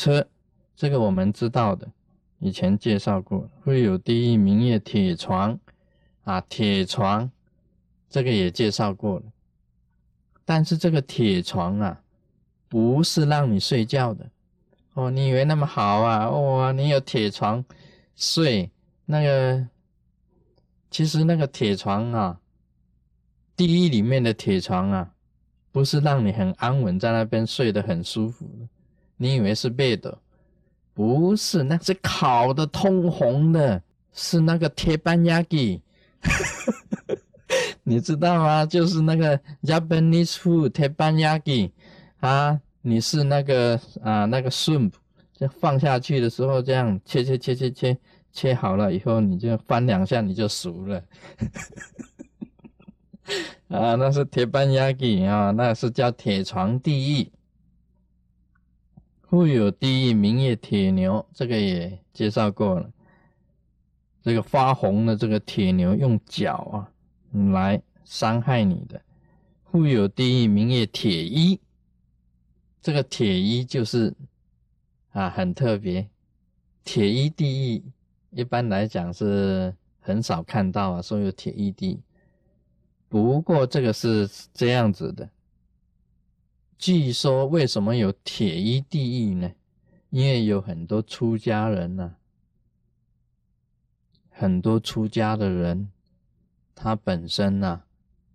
车，这个我们知道的，以前介绍过。会有第一名业铁床，啊，铁床，这个也介绍过了。但是这个铁床啊，不是让你睡觉的哦。你以为那么好啊？哇，你有铁床睡，那个其实那个铁床啊，第一里面的铁床啊。不是让你很安稳在那边睡得很舒服的，你以为是背的？不是，那是烤的通红的，是那个铁板鸭给，你知道吗？就是那个 Japanese food 铁板鸭给啊，你是那个啊那个 soup，就放下去的时候这样切切切切切切好了以后，你就翻两下你就熟了。啊，那是铁板鸭给啊，那是叫铁床地狱。富有地狱名业铁牛，这个也介绍过了。这个发红的这个铁牛用脚啊来伤害你的。富有地狱名业铁衣，这个铁衣就是啊很特别。铁衣地狱一般来讲是很少看到啊，说有铁衣地。不过这个是这样子的，据说为什么有铁衣地狱呢？因为有很多出家人呐，很多出家的人，他本身呐，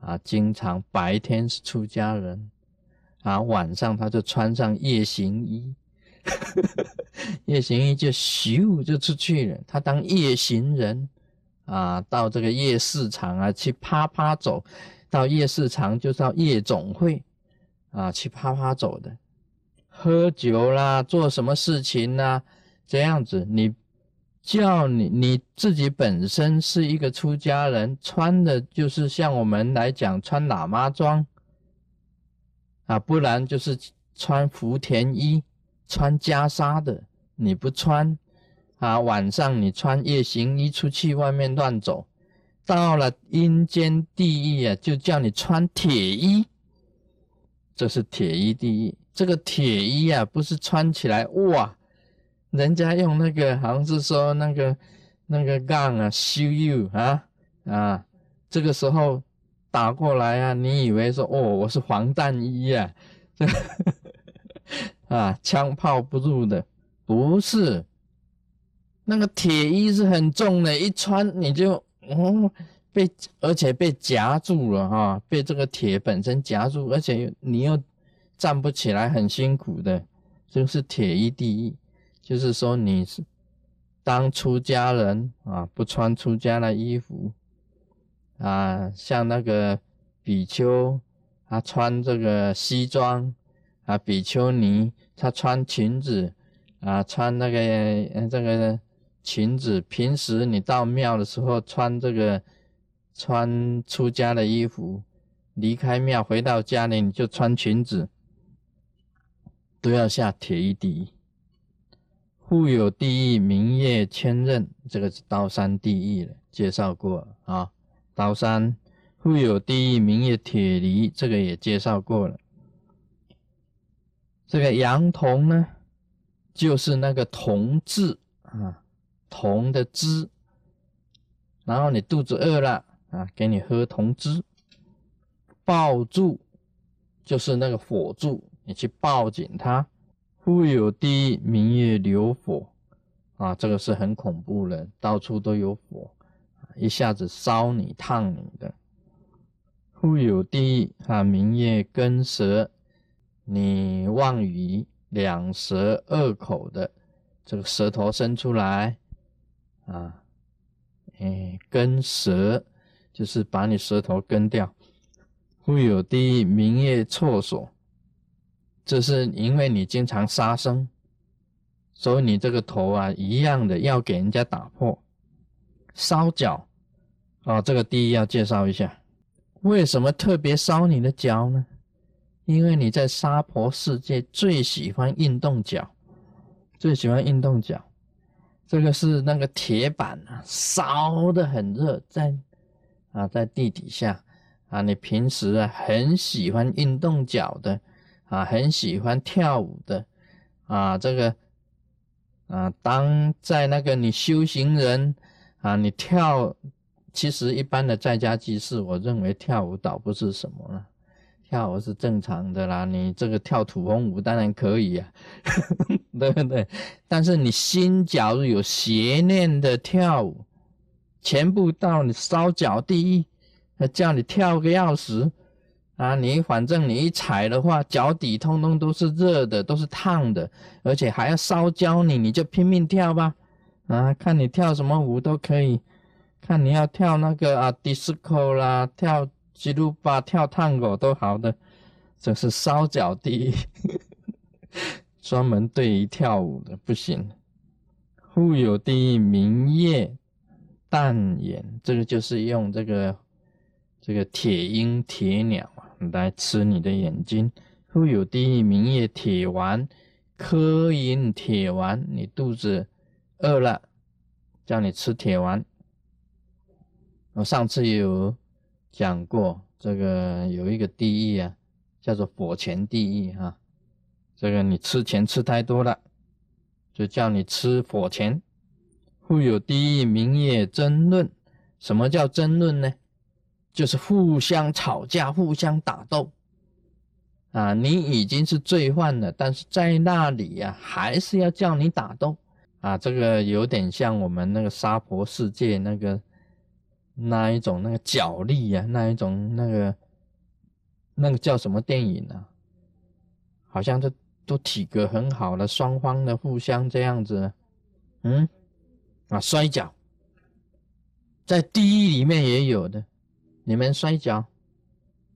啊，经常白天是出家人，啊，晚上他就穿上夜行衣，夜行衣就咻就出去了，他当夜行人。啊，到这个夜市场啊，去啪啪走，到夜市场就到夜总会啊，去啪啪走的，喝酒啦，做什么事情呢？这样子，你叫你你自己本身是一个出家人，穿的就是像我们来讲穿喇嘛装啊，不然就是穿福田衣，穿袈裟的，你不穿。啊，晚上你穿夜行衣出去外面乱走，到了阴间地狱啊，就叫你穿铁衣。这是铁衣第一。这个铁衣啊，不是穿起来哇，人家用那个好像是说那个那个杠啊修有啊啊，这个时候打过来啊，你以为说哦，我是防弹衣啊，这 啊枪炮不入的，不是。那个铁衣是很重的，一穿你就哦被，而且被夹住了哈，被这个铁本身夹住，而且你又站不起来，很辛苦的，就是铁衣地狱。就是说你是当出家人啊，不穿出家的衣服啊，像那个比丘他穿这个西装啊，比丘尼他穿裙子啊，穿那个这个。裙子，平时你到庙的时候穿这个穿出家的衣服，离开庙回到家里你就穿裙子，都要下铁衣地狱。户有地狱名业千仞，这个是刀山地狱了，介绍过啊。刀山富有地狱名业铁犁，这个也介绍过了。这个羊童呢，就是那个童字啊。铜的字，然后你肚子饿了啊，给你喝铜汁。抱住就是那个火柱，你去抱紧它。忽有地明月流火啊，这个是很恐怖的，到处都有火，一下子烧你、烫你的。忽有地啊，明月跟舌，你望于两舌二口的，这个舌头伸出来。啊，哎，根舌就是把你舌头根掉。会有第一名业错所，这是因为你经常杀生，所以你这个头啊一样的要给人家打破。烧脚啊，这个第一要介绍一下，为什么特别烧你的脚呢？因为你在娑婆世界最喜欢运动脚，最喜欢运动脚。这个是那个铁板啊，烧的很热，在啊，在地底下啊。你平时啊很喜欢运动脚的啊，很喜欢跳舞的啊，这个啊，当在那个你修行人啊，你跳，其实一般的在家居士，我认为跳舞倒不是什么了，跳舞是正常的啦。你这个跳土风舞当然可以啊，对不对？但是你心假如有邪念的跳舞，全部到你烧脚地狱，叫你跳个要死。啊，你反正你一踩的话，脚底通通都是热的，都是烫的，而且还要烧焦你，你就拼命跳吧。啊，看你跳什么舞都可以，看你要跳那个啊，disco 啦，跳吉鲁巴，跳探戈都好的，这是烧脚地，专门对于跳舞的不行。户有地明夜淡眼，这个就是用这个这个铁鹰铁鸟啊。来吃你的眼睛，忽有地明夜铁丸，磕饮铁丸。你肚子饿了，叫你吃铁丸。我上次有讲过，这个有一个地狱啊，叫做火钱地狱哈。这个你吃钱吃太多了，就叫你吃火钱。忽有第一名也争论，什么叫争论呢？就是互相吵架、互相打斗啊！你已经是罪犯了，但是在那里呀，还是要叫你打斗啊！这个有点像我们那个沙婆世界那个那一种那个角力呀，那一种那个那个叫什么电影呢？好像都都体格很好的双方的互相这样子，嗯啊摔跤，在地狱里面也有的。你们摔跤，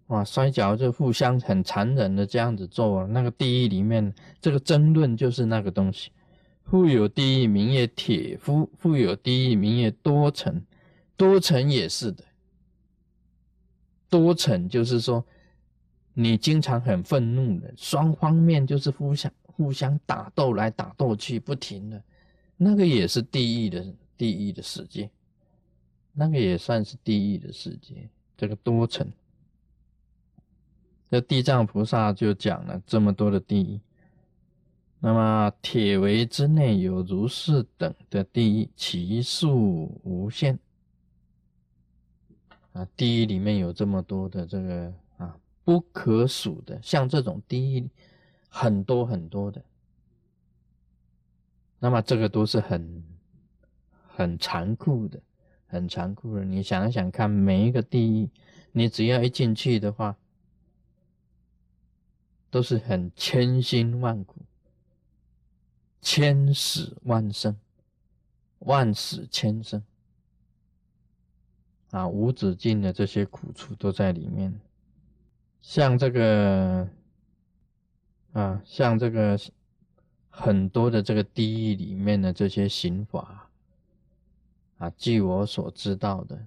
哇，摔跤就互相很残忍的这样子做。那个地狱里面，这个争论就是那个东西。富有地狱名曰铁夫，富有地狱名曰多层，多层也是的。多层就是说，你经常很愤怒的，双方面就是互相互相打斗来打斗去，不停的，那个也是地狱的地狱的世界，那个也算是地狱的世界。这个多层，这地藏菩萨就讲了这么多的地狱。那么铁围之内有如是等的地狱，其数无限。啊，地狱里面有这么多的这个啊，不可数的，像这种地狱很多很多的。那么这个都是很很残酷的。很残酷的，你想想看，每一个地狱，你只要一进去的话，都是很千辛万苦，千死万生，万死千生，啊，无止境的这些苦处都在里面。像这个，啊，像这个很多的这个地狱里面的这些刑法。啊，据我所知道的，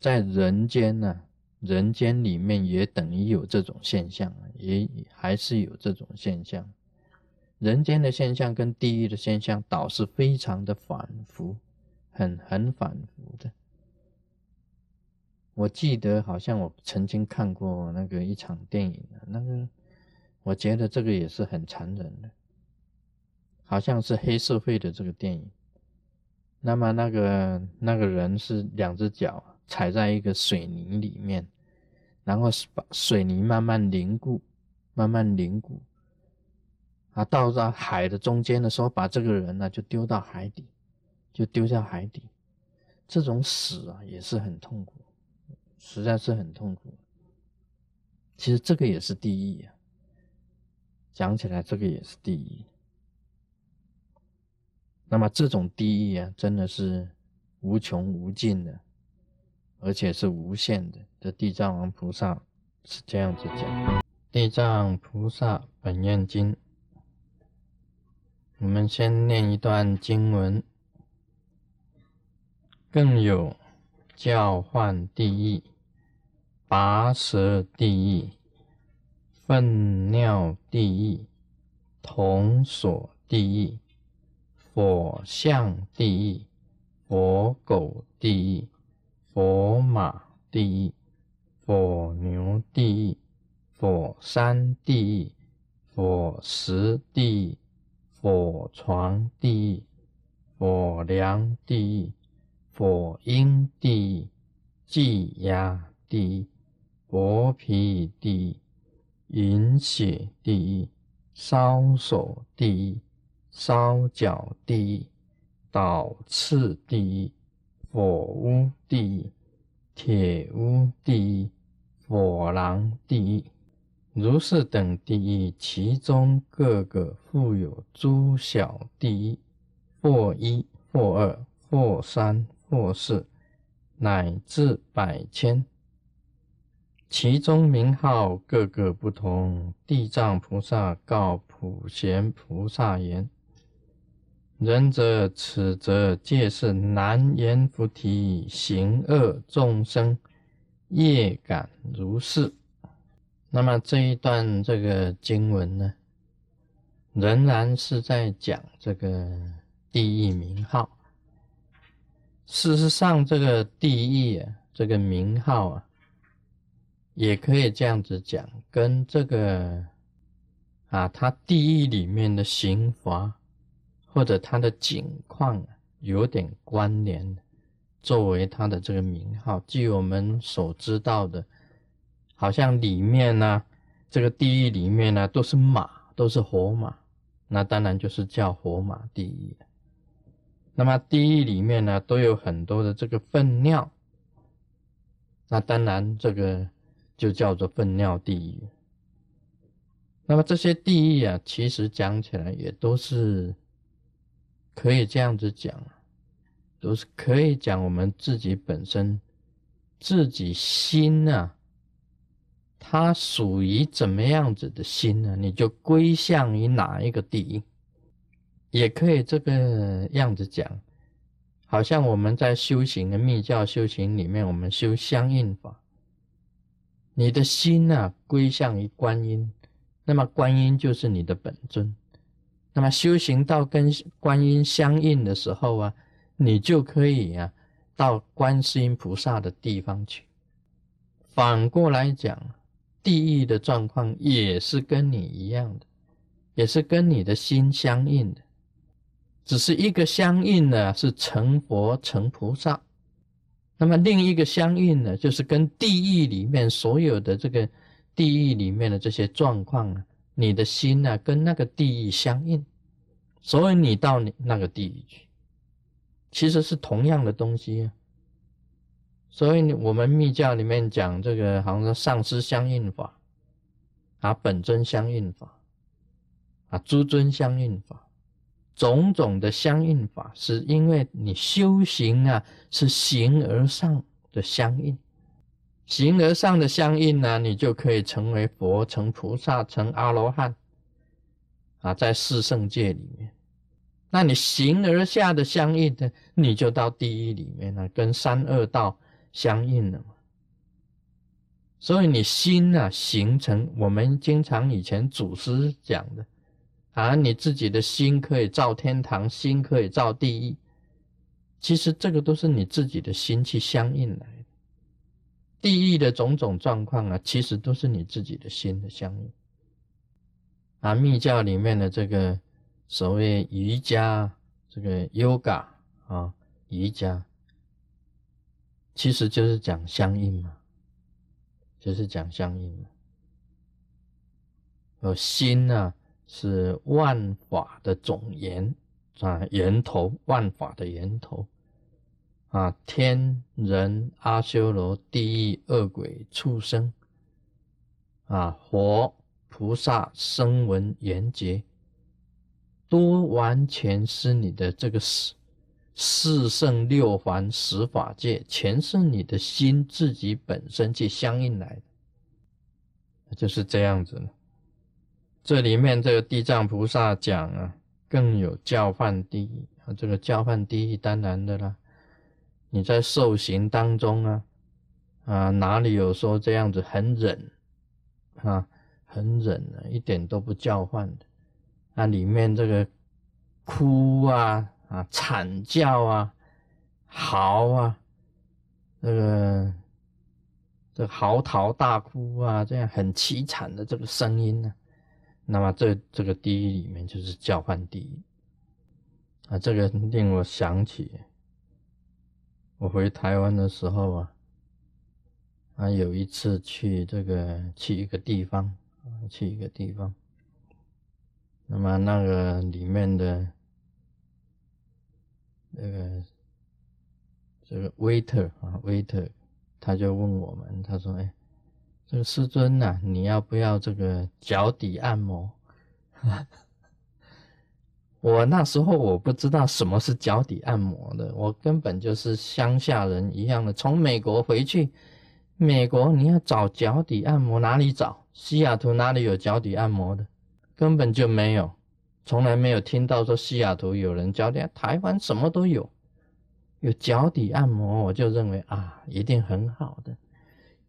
在人间呢，人间里面也等于有这种现象，也还是有这种现象。人间的现象跟地狱的现象倒是非常的反复，很很反复的。我记得好像我曾经看过那个一场电影，那个我觉得这个也是很残忍的，好像是黑社会的这个电影。那么那个那个人是两只脚踩在一个水泥里面，然后把水泥慢慢凝固，慢慢凝固，啊，到了海的中间的时候，把这个人呢就丢到海底，就丢下海底。这种死啊也是很痛苦，实在是很痛苦。其实这个也是地狱啊，讲起来这个也是地狱。那么这种地狱啊，真的是无穷无尽的，而且是无限的。这地藏王菩萨是这样子讲，《地藏菩萨本愿经》，我们先念一段经文。更有教唤地狱、拔舌地狱、粪尿地狱、铜锁地狱。佛像地狱，佛狗地狱，佛马地狱，佛牛地狱，佛山地狱，佛石地狱，火床地狱、火梁地狱、火阴地狱、祭压地狱、薄皮地狱、饮血地狱、烧手地狱、烧脚地狱、倒刺地狱、火屋地狱、铁屋地狱、火狼地狱。如是等地一，其中各个复有诸小地狱，或一、或二、或三、或四，乃至百千。其中名号各个不同。地藏菩萨告普贤菩萨言：“仁者，此则皆是难言菩提行恶众生业感如是。”那么这一段这个经文呢，仍然是在讲这个地狱名号。事实上，这个地狱啊，这个名号啊，也可以这样子讲，跟这个啊，它地狱里面的刑罚或者它的景况有点关联，作为它的这个名号。据我们所知道的。好像里面呢，这个地狱里面呢都是马，都是活马，那当然就是叫活马地狱。那么地狱里面呢都有很多的这个粪尿，那当然这个就叫做粪尿地狱。那么这些地狱啊，其实讲起来也都是可以这样子讲，都是可以讲我们自己本身自己心啊。它属于怎么样子的心呢？你就归向于哪一个地，也可以这个样子讲。好像我们在修行的密教修行里面，我们修相应法，你的心呢归向于观音，那么观音就是你的本尊。那么修行到跟观音相应的时候啊，你就可以啊到观世音菩萨的地方去。反过来讲。地狱的状况也是跟你一样的，也是跟你的心相应的，只是一个相应呢是成佛成菩萨，那么另一个相应呢就是跟地狱里面所有的这个地狱里面的这些状况啊，你的心呢跟那个地狱相应，所以你到你那个地狱去，其实是同样的东西啊。所以，我们密教里面讲这个，好像说上师相应法，啊，本尊相应法，啊，诸尊相应法，种种的相应法，是因为你修行啊，是形而上的相应，形而上的相应呢，你就可以成为佛，成菩萨，成阿罗汉，啊，在四圣界里面，那你形而下的相应的，你就到地狱里面了，跟三恶道。相应了嘛，所以你心啊，形成我们经常以前祖师讲的啊，你自己的心可以造天堂，心可以造地狱，其实这个都是你自己的心去相应来的。地狱的种种状况啊，其实都是你自己的心的相应。啊，密教里面的这个所谓瑜伽，这个 yoga 啊，瑜伽。其实就是讲相应嘛，就是讲相应嘛。而心呢，是万法的总源啊，源头，万法的源头啊，天人、阿修罗、地狱、恶鬼、畜生啊，佛、菩萨、声闻、缘觉，都完全是你的这个四。四圣六凡十法界，全是你的心自己本身去相应来的，就是这样子了。这里面这个地藏菩萨讲啊，更有教犯地狱啊，这个教犯地狱当然的啦。你在受刑当中啊，啊哪里有说这样子很忍啊，很忍啊，一点都不叫唤的。那里面这个哭啊。啊，惨叫啊，嚎啊，这个这嚎啕大哭啊，这样很凄惨的这个声音呢，那么这这个地狱里面就是叫唤地狱啊，这个令我想起我回台湾的时候啊，啊有一次去这个去一个地方，去一个地方，那么那个里面的那个这个 waiter 啊 waiter，他就问我们，他说：“哎。”这个师尊呐，你要不要这个脚底按摩？我那时候我不知道什么是脚底按摩的，我根本就是乡下人一样的。从美国回去，美国你要找脚底按摩哪里找？西雅图哪里有脚底按摩的？根本就没有，从来没有听到说西雅图有人脚底。台湾什么都有，有脚底按摩，我就认为啊，一定很好的，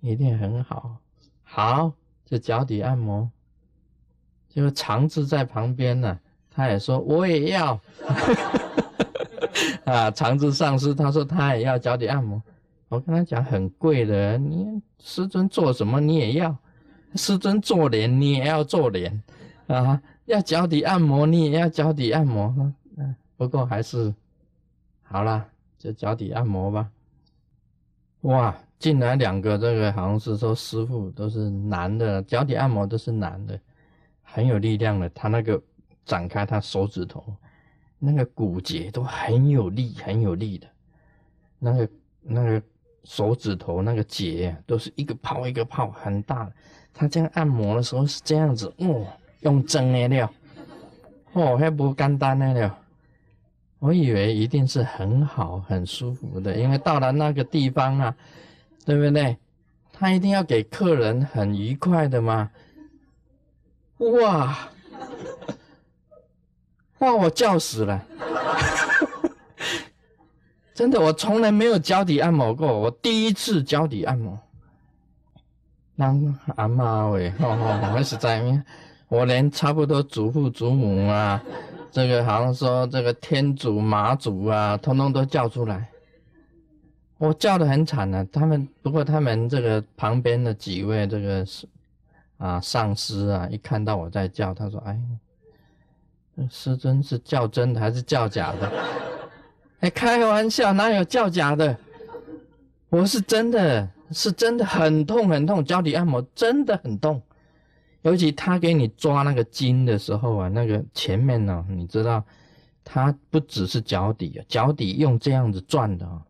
一定很好。好，这脚底按摩，就长治在旁边呢，他也说我也要，啊，长治上师他说他也要脚底按摩，我跟他讲很贵的，你师尊做什么你也要，师尊做脸你也要做脸，啊，要脚底按摩你也要脚底按摩，嗯，不过还是好啦，就脚底按摩吧，哇。进来两个，这个好像是说师傅都是男的，脚底按摩都是男的，很有力量的。他那个展开他手指头，那个骨节都很有力，很有力的。那个那个手指头那个结都是一个泡一个泡，很大。他这样按摩的时候是这样子，哦，用针的了，哦，还不简单的了。我以为一定是很好很舒服的，因为到了那个地方啊。对不对？他一定要给客人很愉快的嘛？哇！哇！我叫死了！真的，我从来没有脚底按摩过，我第一次脚底按摩。那阿妈喂，我实在，我连差不多祖父祖母啊，这个好像说这个天祖妈祖啊，通通都叫出来。我叫的很惨啊，他们不过他们这个旁边的几位这个是啊上师啊，一看到我在叫，他说：“哎，师尊是叫真的还是叫假的？” 哎，开玩笑，哪有叫假的？我是真的，是真的很痛很痛，脚底按摩真的很痛，尤其他给你抓那个筋的时候啊，那个前面呢，你知道，他不只是脚底，脚底用这样子转的啊。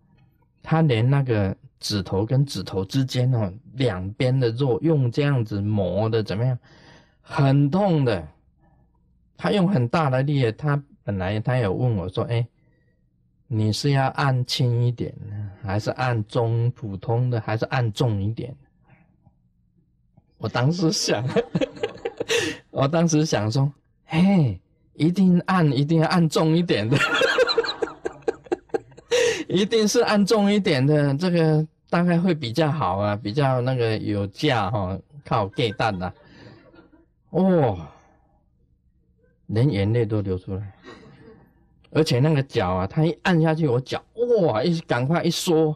他连那个指头跟指头之间哦，两边的肉用这样子磨的怎么样？很痛的。他用很大的力，他本来他有问我说：“哎，你是要按轻一点，还是按中普通的，还是按重一点？”我当时想，我当时想说：“嘿，一定按，一定要按重一点的。”一定是按重一点的，这个大概会比较好啊，比较那个有价哈，靠盖蛋的。哦，连眼泪都流出来，而且那个脚啊，他一按下去，我脚哇，一赶快一缩，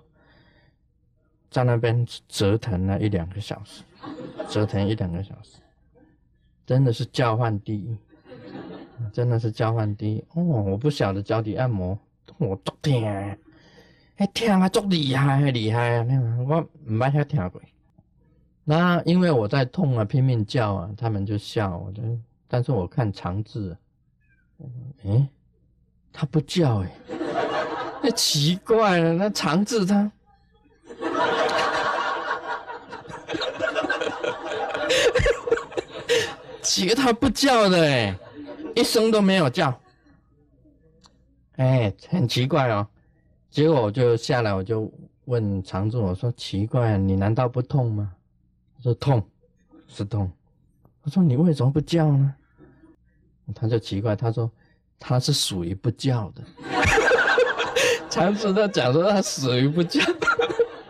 在那边折腾了一两个小时，折腾一两个小时，真的是交换第一，真的是交换第一。哦，我不晓得脚底按摩，我昨天。还听啊，足厉害，厉害啊！我唔捌遐听过。那因为我在痛啊，拼命叫啊，他们就笑我。但是我看长治，哎，他不叫哎，那奇怪了。那长治他，几个他不叫的哎，一声都没有叫，哎，很奇怪哦。结果我就下来，我就问常住，我说：“奇怪，你难道不痛吗？”他说：“痛，是痛。”我说：“你为什么不叫呢？”他就奇怪，他说：“他是属于不叫的。”常住他讲说他属于不叫，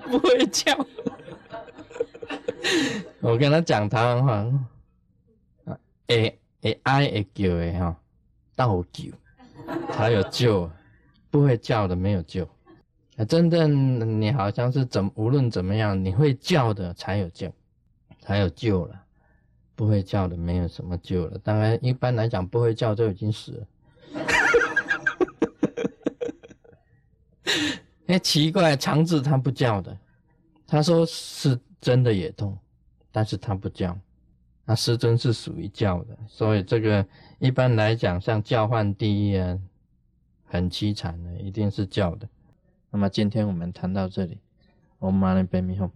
不会叫。我跟他讲台湾话，啊，会会爱会叫的哈，倒叫才有救，不会叫的没有救。啊，真正你好像是怎无论怎么样，你会叫的才有救，才有救了。不会叫的没有什么救了。当然，一般来讲不会叫就已经死了。哎，奇怪，肠子它不叫的。他说是真的也痛，但是他不叫。那师尊是属于叫的，所以这个一般来讲，像叫唤第一啊，很凄惨的，一定是叫的。那么今天我们谈到这里，我们马上背咪后。